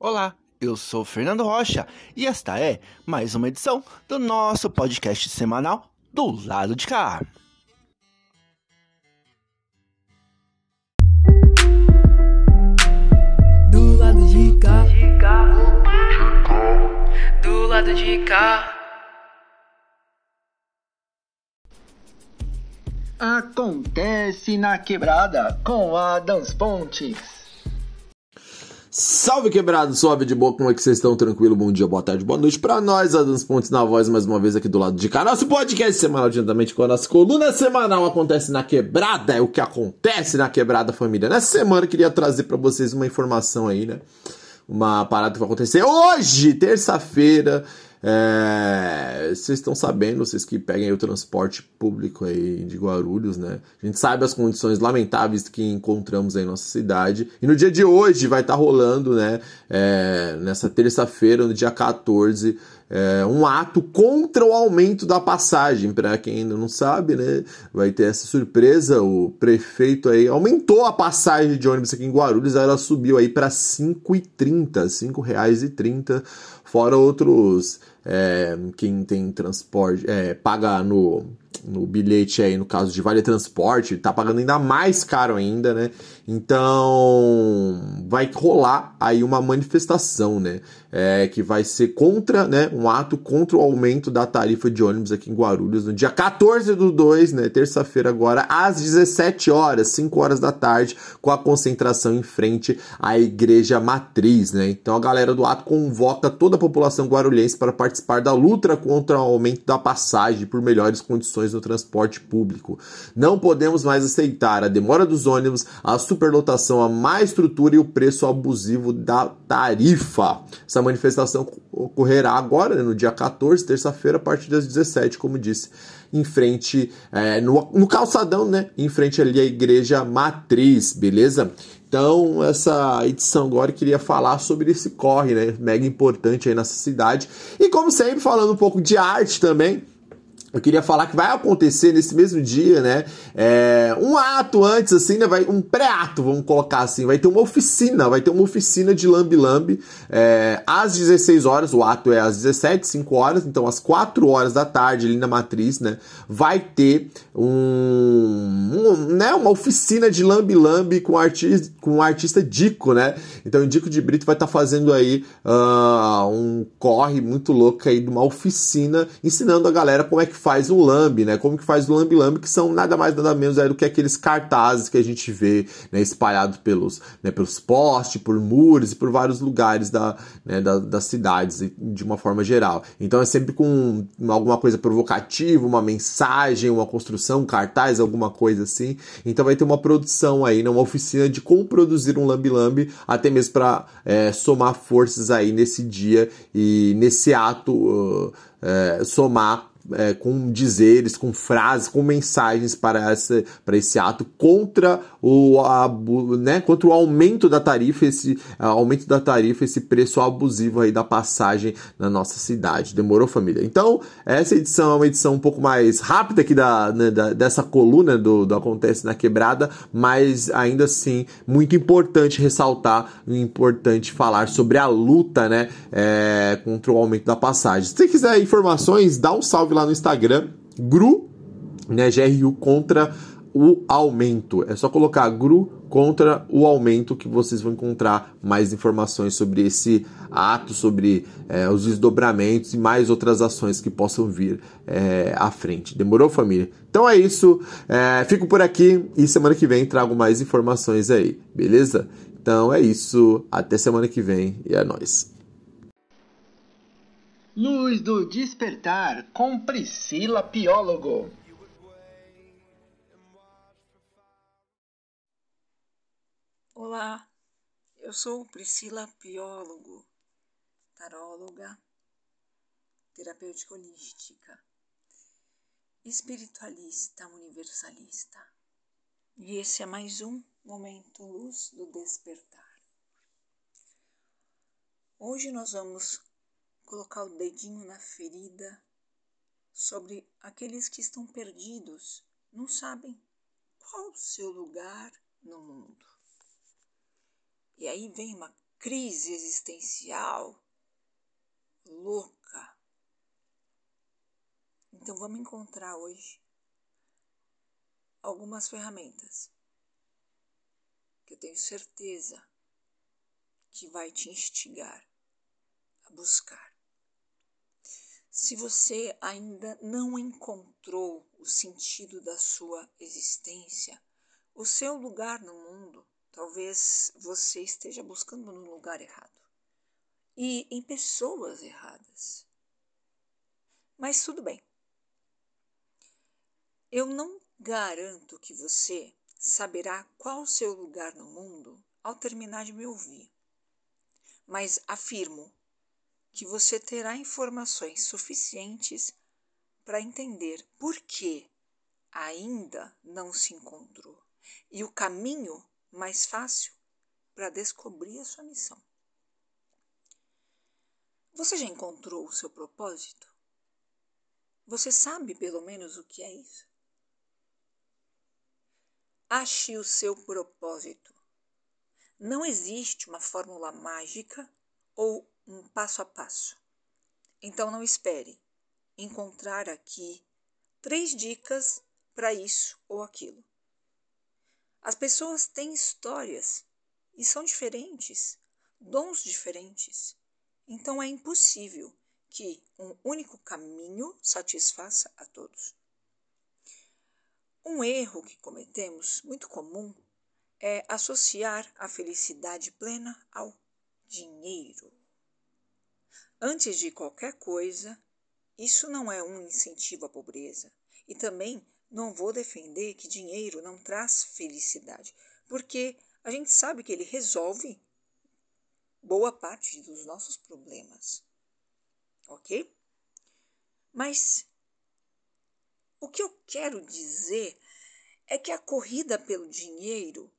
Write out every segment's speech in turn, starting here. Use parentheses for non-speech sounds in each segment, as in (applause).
Olá, eu sou Fernando Rocha e esta é mais uma edição do nosso podcast semanal do lado de cá. Do lado de cá. Do lado de cá. Acontece na quebrada com Adams Pontes. Salve quebrado, suave de boa, como é que vocês estão? Tranquilo? Bom dia, boa tarde, boa noite pra nós, Adams Pontes na voz, mais uma vez aqui do lado de cá. Nosso podcast semanal, diretamente com a nossa coluna semanal acontece na quebrada, é o que acontece na quebrada, família. Nessa semana eu queria trazer pra vocês uma informação aí, né? Uma parada que vai acontecer hoje, terça-feira. É, vocês estão sabendo, vocês que peguem o transporte público aí de Guarulhos, né? A gente sabe as condições lamentáveis que encontramos aí em nossa cidade. E no dia de hoje vai estar tá rolando, né? É, nessa terça-feira, no dia 14, é, um ato contra o aumento da passagem. Para quem ainda não sabe, né? Vai ter essa surpresa. O prefeito aí aumentou a passagem de ônibus aqui em Guarulhos, ela subiu aí para R$ 5,30, R$ 5,30, fora outros é, quem tem transporte, é, paga no, no bilhete aí, no caso de vale transporte, tá pagando ainda mais caro ainda, né? Então vai rolar aí uma manifestação, né? É, que vai ser contra, né? Um ato contra o aumento da tarifa de ônibus aqui em Guarulhos no dia 14 do 2, né? Terça-feira agora, às 17 horas, 5 horas da tarde, com a concentração em frente à igreja matriz, né? Então a galera do ato convoca toda a população guarulhense para participar da luta contra o aumento da passagem por melhores condições no transporte público. Não podemos mais aceitar a demora dos ônibus, a superlotação, a má estrutura e o preço abusivo da tarifa. Essa manifestação ocorrerá agora, né, no dia 14, terça-feira, a partir das 17, como disse, em frente, é, no, no calçadão, né? Em frente ali à igreja matriz, beleza? Então, essa edição agora queria falar sobre esse corre, né? Mega importante aí nessa cidade. E como sempre, falando um pouco de arte também. Eu queria falar que vai acontecer nesse mesmo dia, né? É, um ato antes, assim, né? Vai, um pré-ato, vamos colocar assim. Vai ter uma oficina, vai ter uma oficina de Lambi Lambi é, às 16 horas. O ato é às 17, 5 horas, então às 4 horas da tarde, ali na matriz, né? Vai ter um, um né, uma oficina de Lambi Lambi com, com o artista Dico, né? Então o Dico de Brito vai estar tá fazendo aí uh, um corre muito louco aí de uma oficina, ensinando a galera como é que faz o lambe, né? Como que faz o lambe lambe, que são nada mais nada menos é, do que aqueles cartazes que a gente vê, né, espalhados pelos, né, pelos postes, por muros e por vários lugares da, né, da, das cidades de uma forma geral. Então é sempre com alguma coisa provocativa, uma mensagem, uma construção, um cartaz, alguma coisa assim. Então vai ter uma produção aí, né, uma oficina de como produzir um lambe lambe, até mesmo para é, somar forças aí nesse dia e nesse ato uh, é, somar é, com dizeres, com frases, com mensagens para, essa, para esse ato contra o, né, contra o aumento da tarifa, esse aumento da tarifa, esse preço abusivo aí da passagem na nossa cidade. Demorou, família? Então, essa edição é uma edição um pouco mais rápida aqui da, né, da dessa coluna do, do Acontece na Quebrada, mas ainda assim muito importante ressaltar, importante falar sobre a luta né, é, contra o aumento da passagem. Se você quiser informações, dá um salve lá no Instagram, GRU, né, GRU contra o aumento. É só colocar GRU contra o aumento que vocês vão encontrar mais informações sobre esse ato, sobre é, os desdobramentos e mais outras ações que possam vir é, à frente. Demorou, família? Então é isso. É, fico por aqui e semana que vem trago mais informações aí, beleza? Então é isso. Até semana que vem e é nóis. Luz do Despertar com Priscila Piólogo. Olá, eu sou Priscila Piólogo, taróloga, terapêutica holística, espiritualista universalista. E esse é mais um momento luz do despertar. Hoje nós vamos colocar o dedinho na ferida sobre aqueles que estão perdidos, não sabem qual o seu lugar no mundo. E aí vem uma crise existencial louca. Então vamos encontrar hoje algumas ferramentas que eu tenho certeza que vai te instigar a buscar. Se você ainda não encontrou o sentido da sua existência, o seu lugar no mundo, talvez você esteja buscando no lugar errado e em pessoas erradas. Mas tudo bem. Eu não garanto que você saberá qual o seu lugar no mundo ao terminar de me ouvir. Mas afirmo que você terá informações suficientes para entender por que ainda não se encontrou e o caminho mais fácil para descobrir a sua missão. Você já encontrou o seu propósito? Você sabe pelo menos o que é isso? Ache o seu propósito. Não existe uma fórmula mágica ou um passo a passo. Então não espere encontrar aqui três dicas para isso ou aquilo. As pessoas têm histórias e são diferentes, dons diferentes. Então é impossível que um único caminho satisfaça a todos. Um erro que cometemos, muito comum, é associar a felicidade plena ao dinheiro. Antes de qualquer coisa, isso não é um incentivo à pobreza. E também não vou defender que dinheiro não traz felicidade, porque a gente sabe que ele resolve boa parte dos nossos problemas. Ok? Mas o que eu quero dizer é que a corrida pelo dinheiro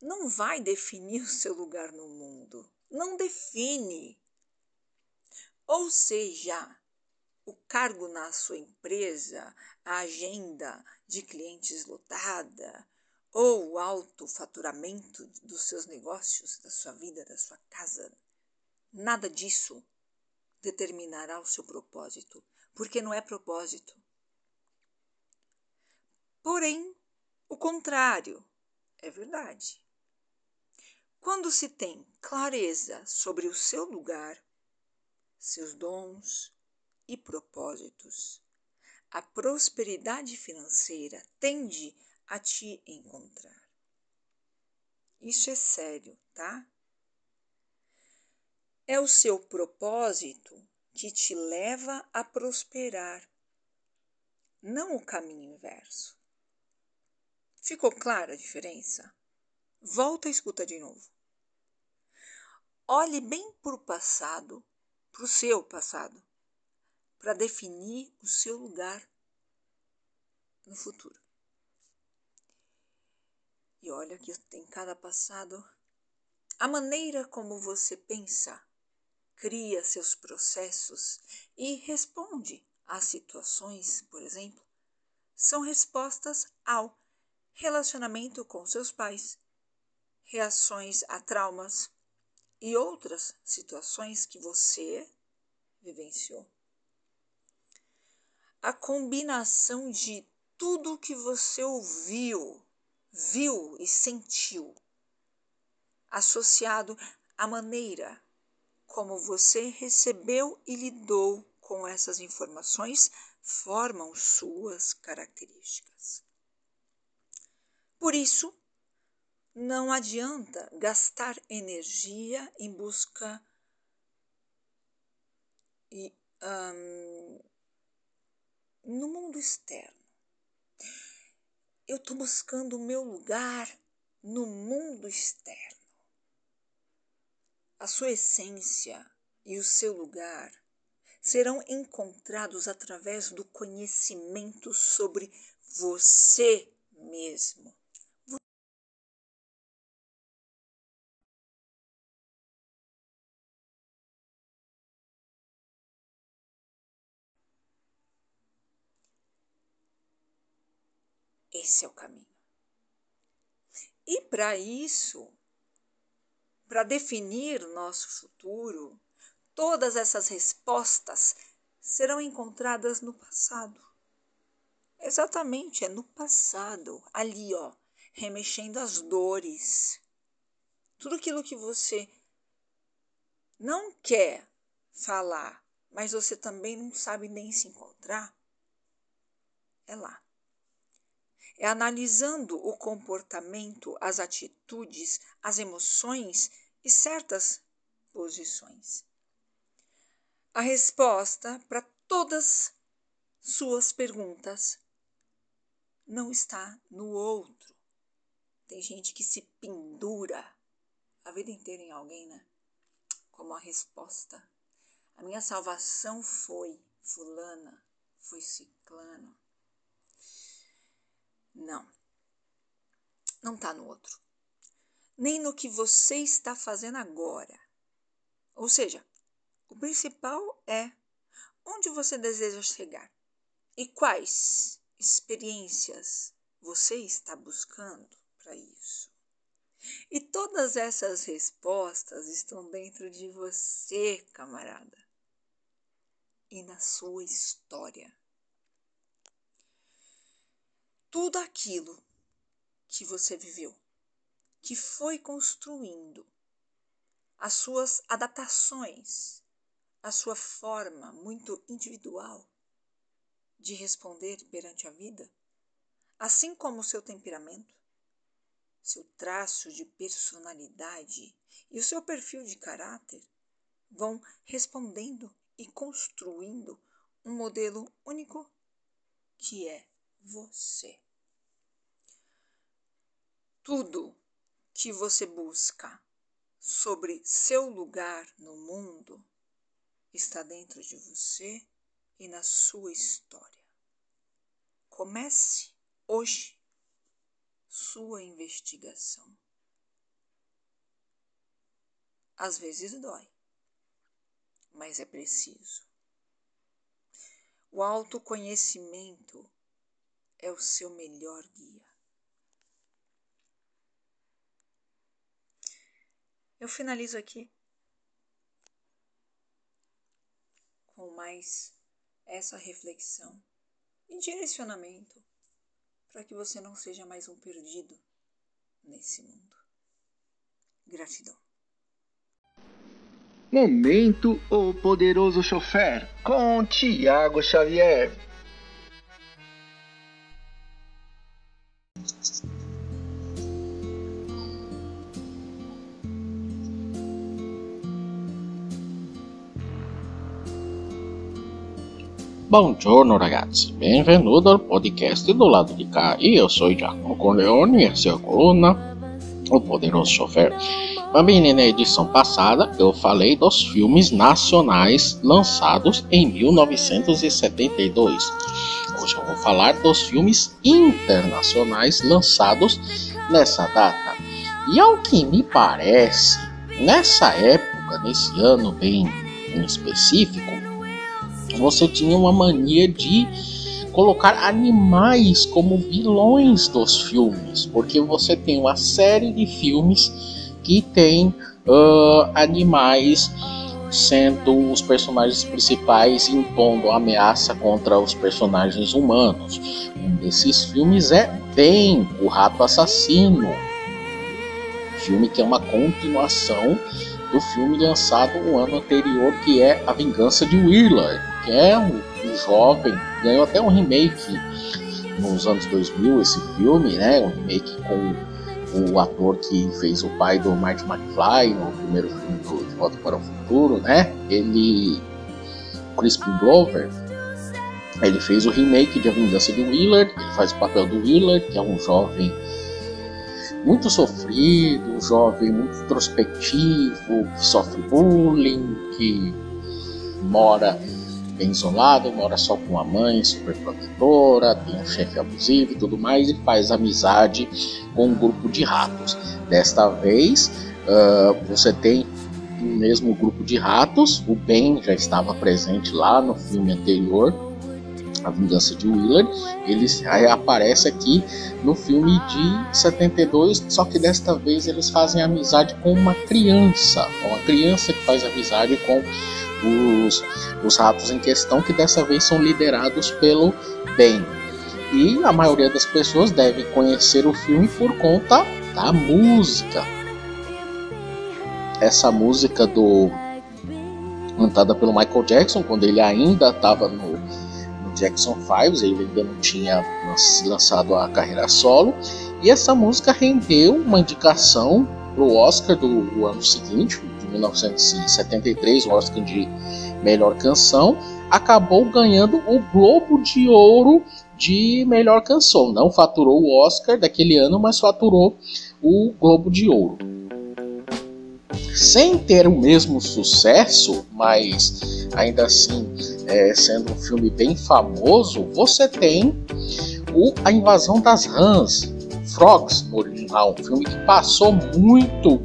não vai definir (laughs) o seu lugar no mundo. Não define. Ou seja, o cargo na sua empresa, a agenda de clientes lotada, ou o alto faturamento dos seus negócios, da sua vida, da sua casa, nada disso determinará o seu propósito, porque não é propósito, Porém, o contrário é verdade. Quando se tem clareza sobre o seu lugar, seus dons e propósitos, a prosperidade financeira tende a te encontrar. Isso é sério, tá? É o seu propósito que te leva a prosperar, não o caminho inverso. Ficou clara a diferença? Volta e escuta de novo. Olhe bem para o passado, para o seu passado, para definir o seu lugar no futuro. E olha que tem cada passado. A maneira como você pensa, cria seus processos e responde às situações, por exemplo, são respostas ao relacionamento com seus pais, reações a traumas e outras situações que você vivenciou. A combinação de tudo que você ouviu, viu e sentiu, associado à maneira como você recebeu e lidou com essas informações, formam suas características. Por isso, não adianta gastar energia em busca e, um, no mundo externo. Eu estou buscando o meu lugar no mundo externo. A sua essência e o seu lugar serão encontrados através do conhecimento sobre você mesmo. Esse é o caminho. E para isso, para definir nosso futuro, todas essas respostas serão encontradas no passado. Exatamente, é no passado, ali, ó, remexendo as dores. Tudo aquilo que você não quer falar, mas você também não sabe nem se encontrar, é lá. É analisando o comportamento, as atitudes, as emoções e certas posições. A resposta para todas suas perguntas não está no outro. Tem gente que se pendura a vida inteira em alguém, né? Como a resposta. A minha salvação foi fulana, foi ciclano. Não. Não está no outro. Nem no que você está fazendo agora. Ou seja, o principal é onde você deseja chegar e quais experiências você está buscando para isso. E todas essas respostas estão dentro de você, camarada, e na sua história tudo aquilo que você viveu, que foi construindo as suas adaptações, a sua forma muito individual de responder perante a vida, assim como o seu temperamento, seu traço de personalidade e o seu perfil de caráter vão respondendo e construindo um modelo único que é você. Tudo que você busca sobre seu lugar no mundo está dentro de você e na sua história. Comece hoje sua investigação. Às vezes dói, mas é preciso. O autoconhecimento é o seu melhor guia. Eu finalizo aqui com mais essa reflexão e direcionamento para que você não seja mais um perdido nesse mundo. Gratidão. Momento O Poderoso Chofer com Tiago Xavier. Buongiorno ragazzi, benvenuto al podcast do lado de cá. E eu sou Giacomo Corleone, essa é a coluna O Poderoso Chofer. Também na edição passada eu falei dos filmes nacionais lançados em 1972. Hoje eu vou falar dos filmes internacionais lançados nessa data. E ao que me parece, nessa época, nesse ano bem em específico, você tinha uma mania de colocar animais como vilões dos filmes, porque você tem uma série de filmes que tem uh, animais sendo os personagens principais impondo ameaça contra os personagens humanos. Um desses filmes é Ben, o Rato Assassino, filme que é uma continuação do filme lançado no ano anterior, que é A Vingança de Willard que é um, um jovem, ganhou até um remake nos anos 2000 esse filme, né? Um remake com o ator que fez o pai do Marty McFly no primeiro filme do De Volta para o Futuro, né? Ele, Crispin Glover, ele fez o remake de A Vingança de Willard, ele faz o papel do Willard, que é um jovem muito sofrido, um jovem muito introspectivo, que sofre bullying, que mora bem isolado, mora só com a mãe super protetora, tem um chefe abusivo e tudo mais, e faz amizade com um grupo de ratos. Desta vez, uh, você tem o mesmo grupo de ratos, o Ben já estava presente lá no filme anterior, A Vingança de Willard, ele aparece aqui no filme de 72, só que desta vez eles fazem amizade com uma criança, uma criança que faz amizade com os, os ratos em questão, que dessa vez são liderados pelo Ben. E a maioria das pessoas deve conhecer o filme por conta da música. Essa música do cantada pelo Michael Jackson quando ele ainda estava no, no, Jackson 5, ele ainda não tinha lançado a carreira solo. E essa música rendeu uma indicação para o Oscar do, do ano seguinte, 1973, o Oscar de melhor canção, acabou ganhando o Globo de Ouro de melhor canção. Não faturou o Oscar daquele ano, mas faturou o Globo de Ouro. Sem ter o mesmo sucesso, mas ainda assim é, sendo um filme bem famoso, você tem o A Invasão das Rãs, Frogs no original, um filme que passou muito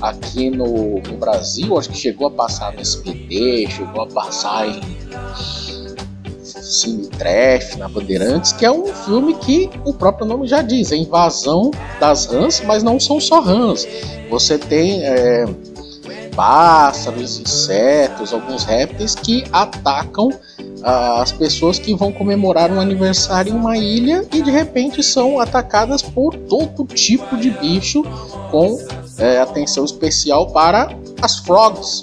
aqui no, no Brasil, acho que chegou a passar no SBT, chegou a passar em Cine Trash, na Bandeirantes, que é um filme que o próprio nome já diz, é invasão das rãs, mas não são só rãs. Você tem é, pássaros, insetos, alguns répteis que atacam ah, as pessoas que vão comemorar um aniversário em uma ilha e de repente são atacadas por todo tipo de bicho com é, atenção especial para as frogs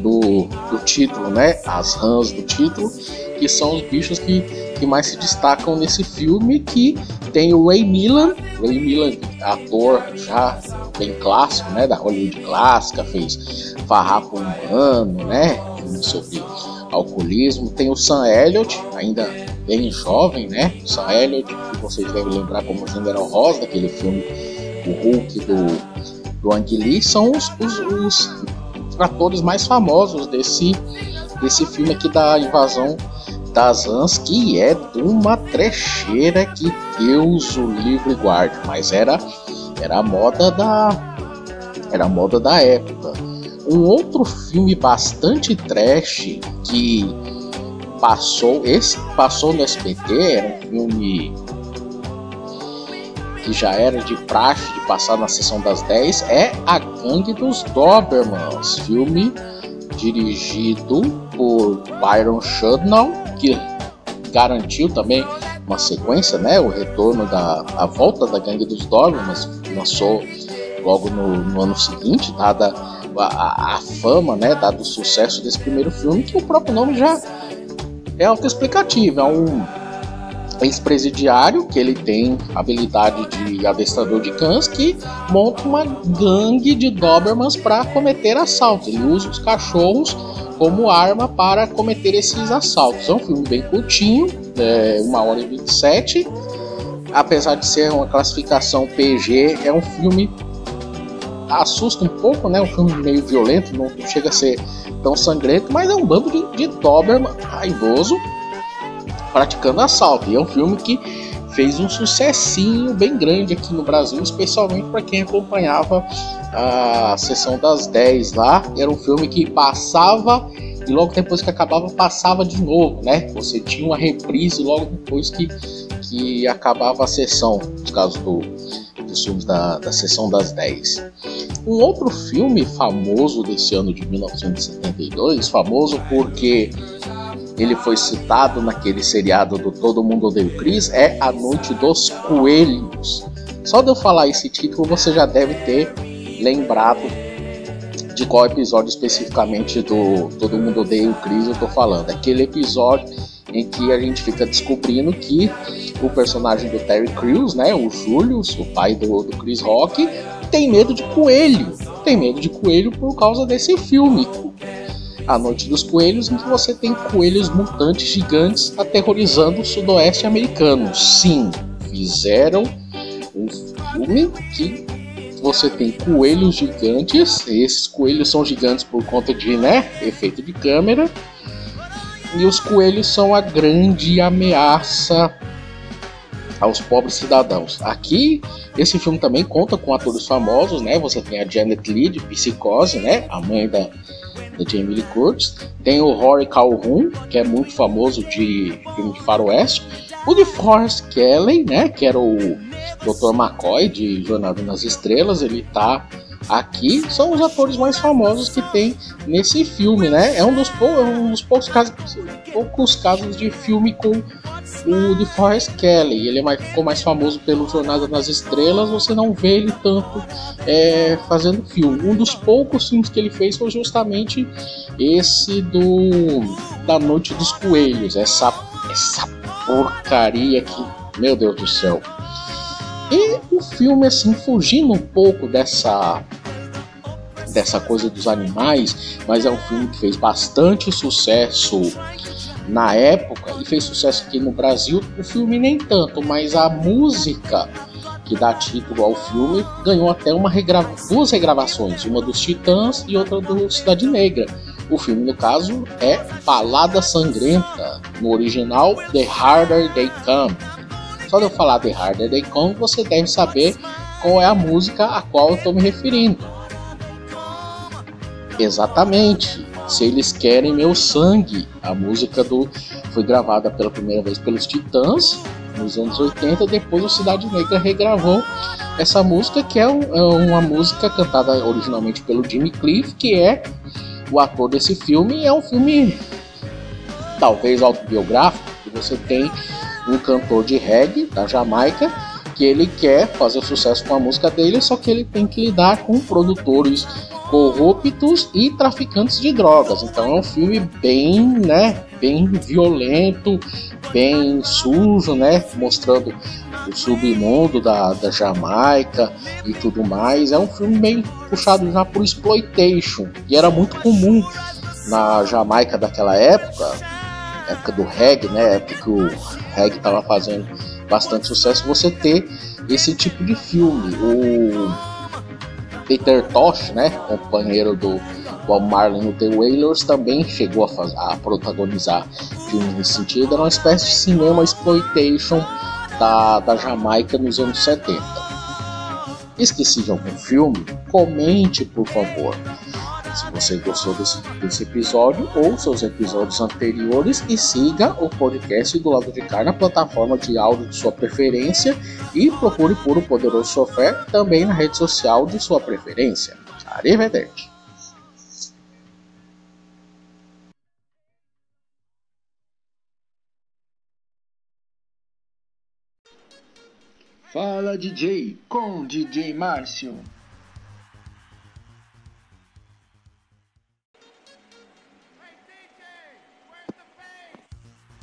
do, do título, né? As rãs do título, que são os bichos que, que mais se destacam nesse filme, que tem o Ray Milland, Ray Milland, ator já bem clássico, né, da Hollywood clássica, fez Farrapo Humano, né, sobre alcoolismo. Tem o Sam Elliott, ainda bem jovem, né, o Sam Elliott, que vocês devem lembrar como General Ross, daquele filme O Hulk do, do Ang Lee, são os, os, os atores mais famosos desse, desse filme aqui da invasão das Ans, que é de uma trecheira que Deus o livre guarde, mas era era a moda da era moda da época. Um outro filme bastante trash que passou, esse passou no SBT, era um filme que já era de praxe de passar na sessão das 10, é A Gangue dos Dobermans, filme dirigido por Byron Shudnow, que garantiu também uma sequência, né, o retorno da a volta da Gangue dos Dobermans, lançou logo no, no ano seguinte, dada a, a, a, fama, né, dado o sucesso desse primeiro filme, que o próprio nome já é autoexplicativo, é um ex-presidiário que ele tem habilidade de adestrador de cães que monta uma gangue de Dobermans para cometer assaltos. Ele usa os cachorros como arma para cometer esses assaltos. É um filme bem curtinho, é, 1 hora e 27. Apesar de ser uma classificação PG, é um filme assusta um pouco, né? Um filme meio violento, não chega a ser tão sangrento, mas é um bando de, de Doberman raivoso praticando assalto. E é um filme que fez um sucessinho bem grande aqui no Brasil, especialmente para quem acompanhava a sessão das 10 lá. Era um filme que passava e logo depois que acabava, passava de novo, né? Você tinha uma reprise logo depois que, que acabava a sessão, no caso do, dos filmes da, da sessão das 10. Um outro filme famoso desse ano de 1972, famoso porque ele foi citado naquele seriado do Todo Mundo Odeia Chris, é A Noite dos Coelhos. Só de eu falar esse título você já deve ter lembrado de qual episódio especificamente do Todo Mundo Odeia o Chris eu tô falando. Aquele episódio em que a gente fica descobrindo que o personagem do Terry Crews, né, o Julius, o pai do, do Chris Rock, tem medo de coelho. Tem medo de coelho por causa desse filme. A Noite dos Coelhos, em que você tem coelhos mutantes gigantes aterrorizando o sudoeste americano. Sim, fizeram um filme que você tem coelhos gigantes. Esses coelhos são gigantes por conta de né, efeito de câmera. E os coelhos são a grande ameaça aos pobres cidadãos. Aqui, esse filme também conta com atores famosos, né? Você tem a Janet Leigh de Psicose, né? A mãe da, da Jamie Lee Curtis. Tem o Rory Calhoun, que é muito famoso de filme de faroeste. O de Forrest Kelly, né? Que era o Dr. McCoy de Jornada nas Estrelas. Ele tá aqui são os atores mais famosos que tem nesse filme, né? É um dos, pou, é um dos poucos, casos, poucos casos de filme com o de Forrest Kelly. Ele é mais, ficou mais famoso pelo Jornada nas Estrelas, você não vê ele tanto é, fazendo filme. Um dos poucos filmes que ele fez foi justamente esse do da Noite dos Coelhos, essa, essa porcaria que, meu Deus do céu. E o filme, assim, fugindo um pouco dessa dessa coisa dos animais, mas é um filme que fez bastante sucesso na época e fez sucesso aqui no Brasil. O filme nem tanto, mas a música que dá título ao filme ganhou até uma regra... duas regravações, uma dos Titãs e outra do Cidade Negra. O filme, no caso, é Balada Sangrenta, no original The Harder They Come. Só de eu falar The Harder They Come, você deve saber qual é a música a qual eu estou me referindo. Exatamente. Se eles querem meu sangue, a música do foi gravada pela primeira vez pelos Titãs nos anos 80, depois o Cidade Negra regravou essa música que é, um, é uma música cantada originalmente pelo Jimmy Cliff, que é o ator desse filme. É um filme talvez autobiográfico, que você tem um cantor de reggae da Jamaica que ele quer fazer sucesso com a música dele, só que ele tem que lidar com produtores corruptos e traficantes de drogas. Então é um filme bem, né, bem violento, bem sujo, né, mostrando o submundo da, da Jamaica e tudo mais. É um filme meio puxado já por exploitation, e era muito comum na Jamaica daquela época, época do reggae, né, época que o reggae estava fazendo bastante sucesso, você ter esse tipo de filme. O Peter Tosh, né, companheiro do Bob Marley no The Wailers, também chegou a, a protagonizar filmes nesse sentido. Era uma espécie de cinema exploitation da, da Jamaica nos anos 70. Esqueci de algum filme? Comente, por favor. Se você gostou desse, desse episódio ou seus episódios anteriores e siga o podcast do lado de cá na plataforma de áudio de sua preferência e procure por o Poderoso Software também na rede social de sua preferência. Arrivederci! Fala DJ com DJ Márcio.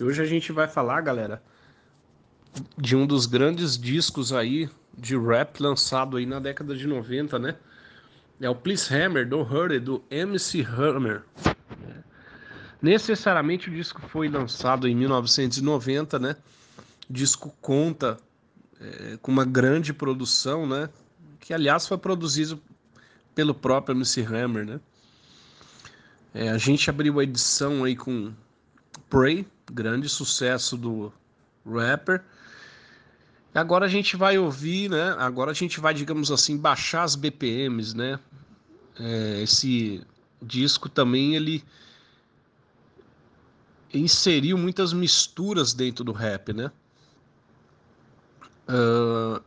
Hoje a gente vai falar, galera, de um dos grandes discos aí de rap lançado aí na década de 90, né? É o Please Hammer, Don't Hurry, do MC Hammer. Necessariamente o disco foi lançado em 1990, né? O disco conta é, com uma grande produção, né? Que aliás foi produzido pelo próprio MC Hammer, né? É, a gente abriu a edição aí com Pray, grande sucesso do rapper. Agora a gente vai ouvir, né? Agora a gente vai, digamos assim, baixar as BPMs, né? É, esse disco também ele inseriu muitas misturas dentro do rap, né? Uh,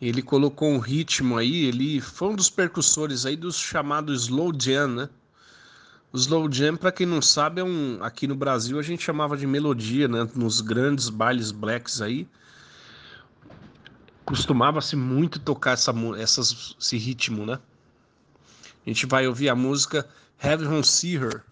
ele colocou um ritmo aí, ele foi um dos percussores aí dos chamados slow jam, né? Slow jam, para quem não sabe, é um aqui no Brasil a gente chamava de melodia, né? Nos grandes bailes blacks aí, costumava-se muito tocar essa, essas, esse ritmo, né? A gente vai ouvir a música Heaven See Her.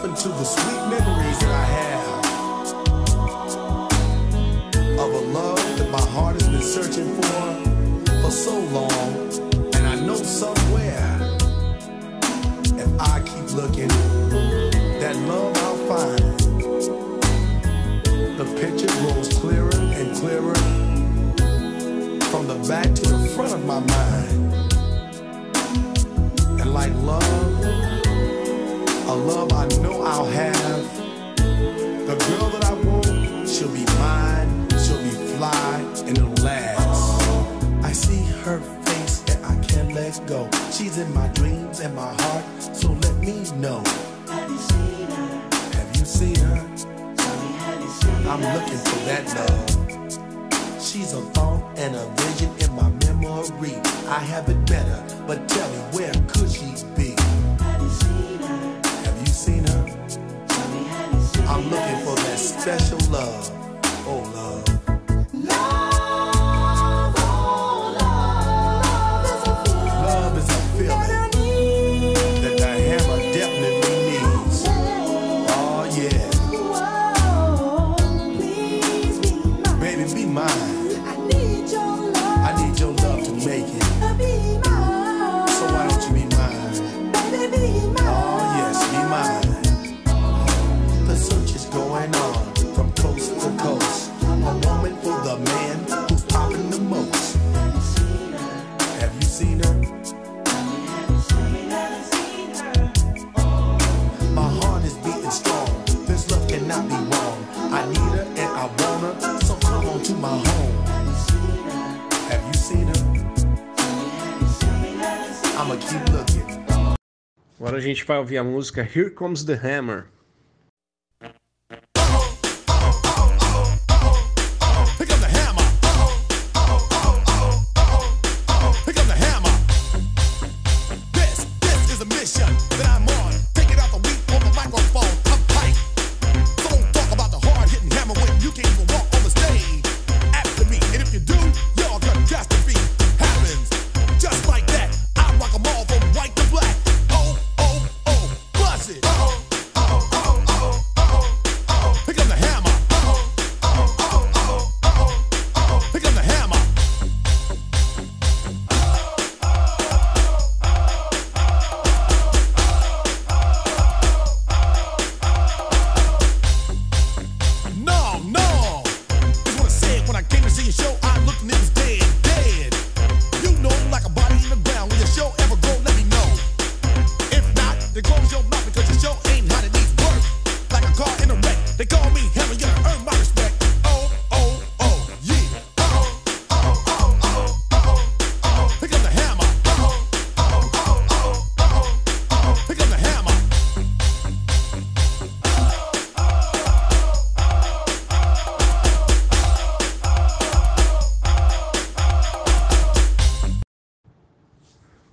Off into the sweet memories that I have of a love that my heart has been searching for for so long. And I know somewhere, if I keep looking, that love I'll find. The picture grows clearer and clearer from the back to the front of my mind. And like love, a love I know I'll have. The girl that I want, she'll be mine, she'll be fly, and it'll last. I see her face and I can't let go. She's in my dreams and my heart, so let me know. Have you seen her? I'm looking for that love. She's a thought and a vision in my memory. I have it better, but tell me where could she be? Seen her? I'm looking for that special love. Oh. Love Agora a gente vai ouvir a música Here Comes the Hammer.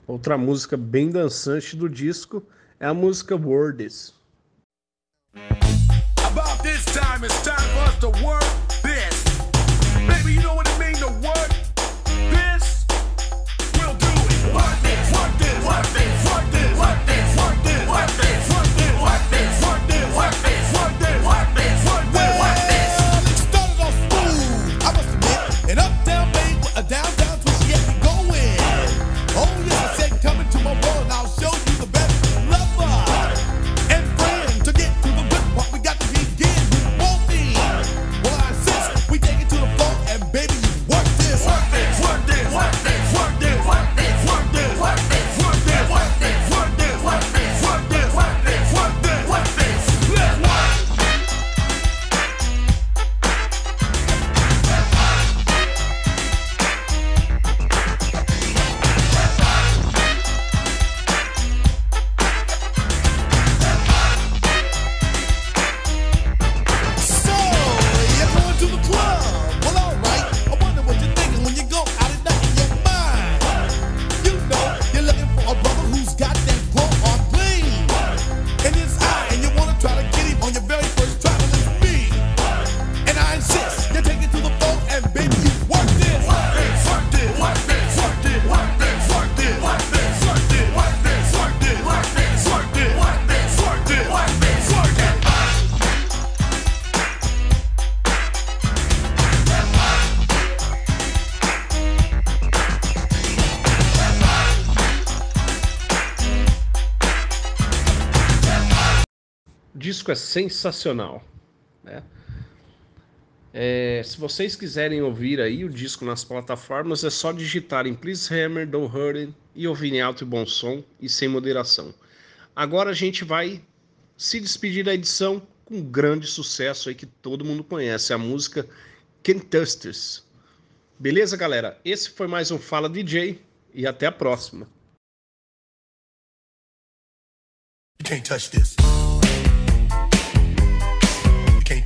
Outra música bem dançante do disco é a música Words. About this time, it's time for us to work. disco é sensacional. Né? É, se vocês quiserem ouvir aí o disco nas plataformas, é só digitarem Please Hammer, Don't Hurry e ouvir em alto e bom som e sem moderação. Agora a gente vai se despedir da edição com um grande sucesso aí que todo mundo conhece, a música Kentuckers. Beleza, galera? Esse foi mais um Fala DJ e até a próxima. You can't touch this.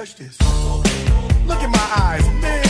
touch this. Look at my eyes, man.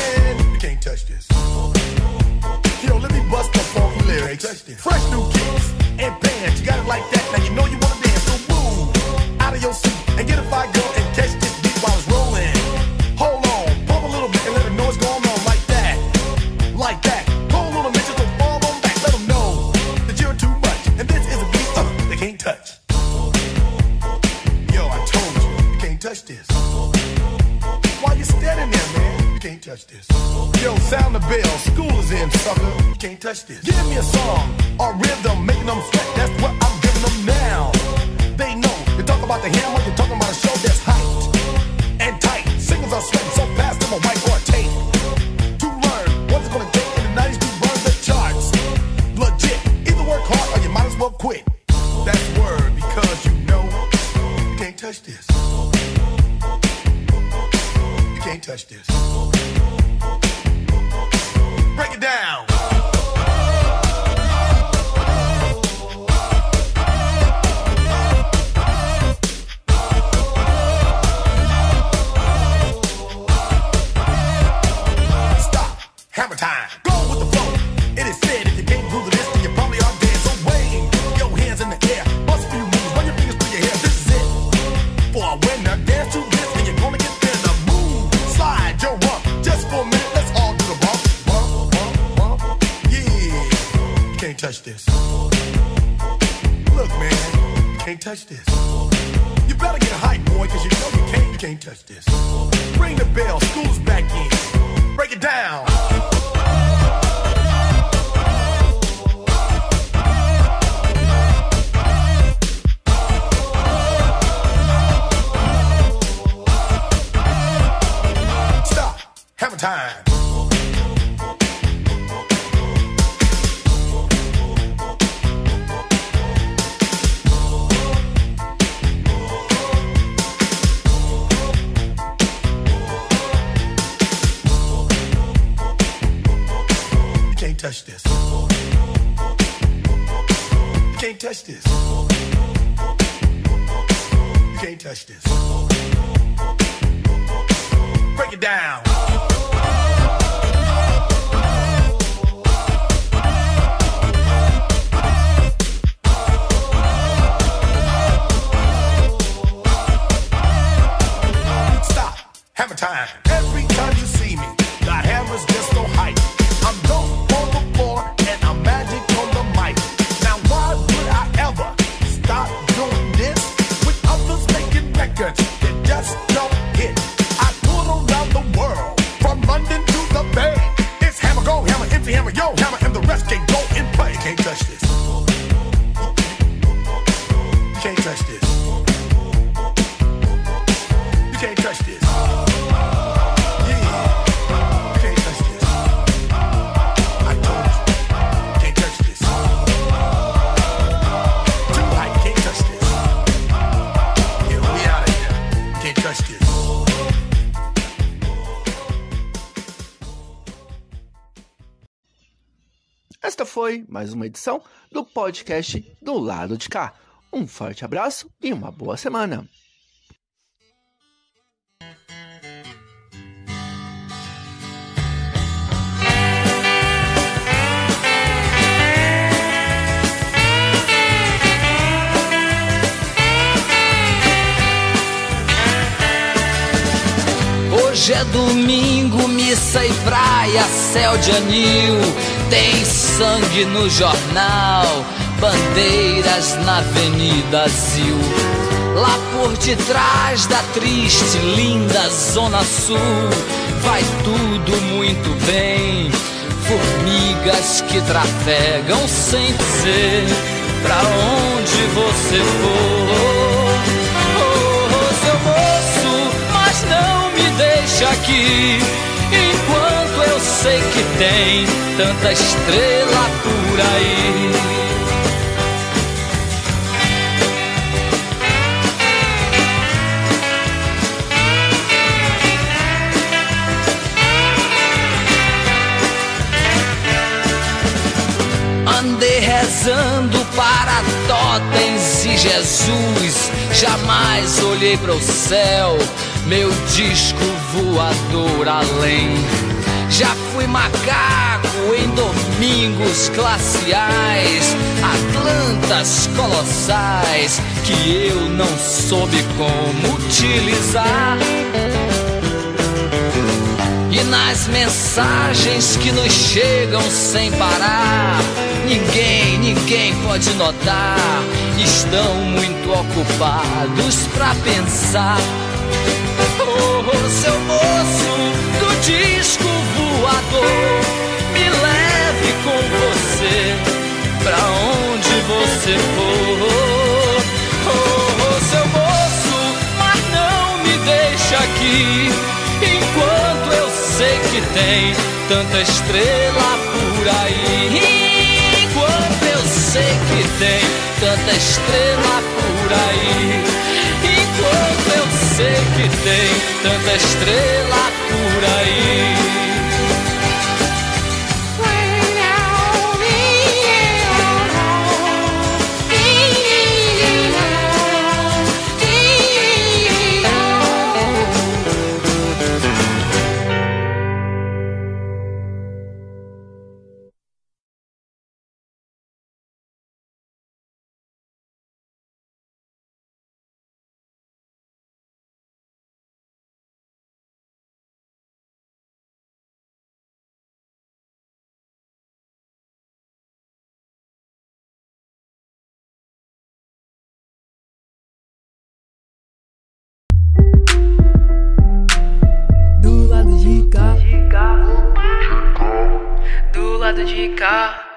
justice. Give me a song a rhythm, making them sweat. That's what I'm giving them now. They know. You're talking about the hammer, you're talking about a show that's can't touch this. You can't touch this. Esta foi mais uma edição do podcast do lado de cá. Um forte abraço e uma boa semana. Hoje é domingo, missa e praia, céu de anil. Tem sangue no jornal, bandeiras na Avenida Zil. Lá por detrás da triste, linda Zona Sul, vai tudo muito bem. Formigas que trafegam sem dizer pra onde você for. Oh, seu moço, mas não me deixe aqui. Enquanto eu sei que tem tanta estrela por aí. Rezando para totens e Jesus. Jamais olhei para o céu, meu disco voador além. Já fui macaco em domingos glaciais, Atlantas colossais que eu não soube como utilizar. E nas mensagens que nos chegam sem parar, ninguém, ninguém pode notar. Estão muito ocupados pra pensar. Oh, seu moço do disco voador, me leve com você pra onde você for. Oh, seu moço, mas não me deixe aqui enquanto eu sei que tem tanta estrela por aí. Tanta estrela por aí. Enquanto eu sei que tem tanta estrela por aí. Do